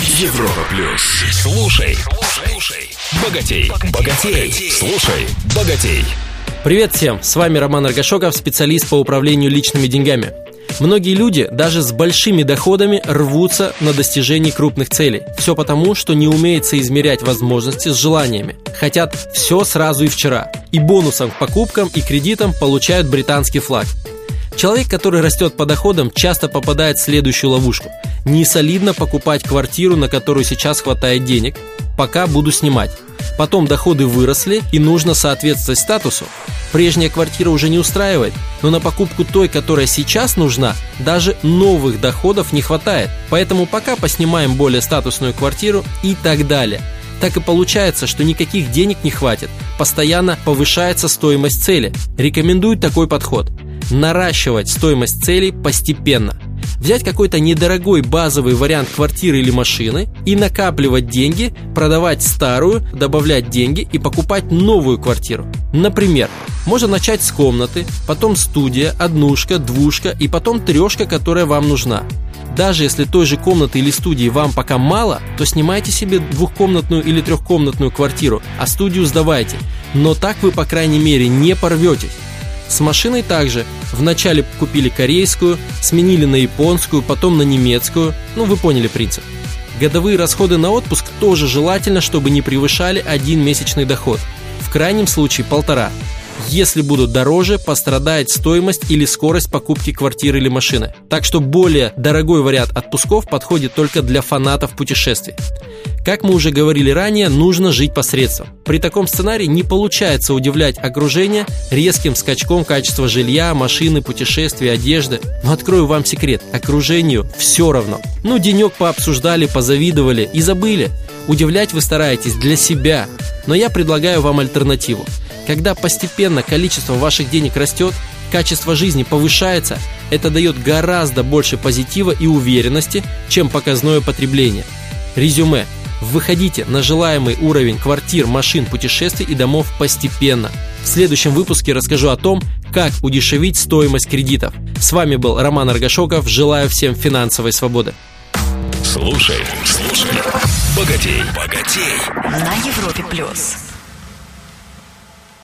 Европа плюс. Слушай, слушай, богатей, богатей, слушай, богатей. Привет всем, с вами Роман Аргашоков, специалист по управлению личными деньгами. Многие люди даже с большими доходами рвутся на достижение крупных целей. Все потому, что не умеет соизмерять возможности с желаниями. Хотят все сразу и вчера. И бонусом к покупкам и кредитам получают британский флаг. Человек, который растет по доходам, часто попадает в следующую ловушку. Не солидно покупать квартиру, на которую сейчас хватает денег, пока буду снимать. Потом доходы выросли и нужно соответствовать статусу. Прежняя квартира уже не устраивает, но на покупку той, которая сейчас нужна, даже новых доходов не хватает. Поэтому пока поснимаем более статусную квартиру и так далее. Так и получается, что никаких денег не хватит. Постоянно повышается стоимость цели. Рекомендую такой подход – наращивать стоимость целей постепенно. Взять какой-то недорогой базовый вариант квартиры или машины и накапливать деньги, продавать старую, добавлять деньги и покупать новую квартиру. Например, можно начать с комнаты, потом студия, однушка, двушка и потом трешка, которая вам нужна. Даже если той же комнаты или студии вам пока мало, то снимайте себе двухкомнатную или трехкомнатную квартиру, а студию сдавайте. Но так вы, по крайней мере, не порветесь. С машиной также. Вначале купили корейскую, сменили на японскую, потом на немецкую. Ну, вы поняли принцип. Годовые расходы на отпуск тоже желательно, чтобы не превышали один месячный доход. В крайнем случае полтора. Если будут дороже, пострадает стоимость или скорость покупки квартиры или машины. Так что более дорогой вариант отпусков подходит только для фанатов путешествий. Как мы уже говорили ранее, нужно жить посредством. При таком сценарии не получается удивлять окружение резким скачком качества жилья, машины, путешествий, одежды. Но открою вам секрет, окружению все равно. Ну, денек пообсуждали, позавидовали и забыли. Удивлять вы стараетесь для себя. Но я предлагаю вам альтернативу. Когда постепенно количество ваших денег растет, качество жизни повышается, это дает гораздо больше позитива и уверенности, чем показное потребление. Резюме. Выходите на желаемый уровень квартир, машин, путешествий и домов постепенно. В следующем выпуске расскажу о том, как удешевить стоимость кредитов. С вами был Роман Аргашоков. Желаю всем финансовой свободы. Слушай, слушай, богатей, богатей. На Европе плюс.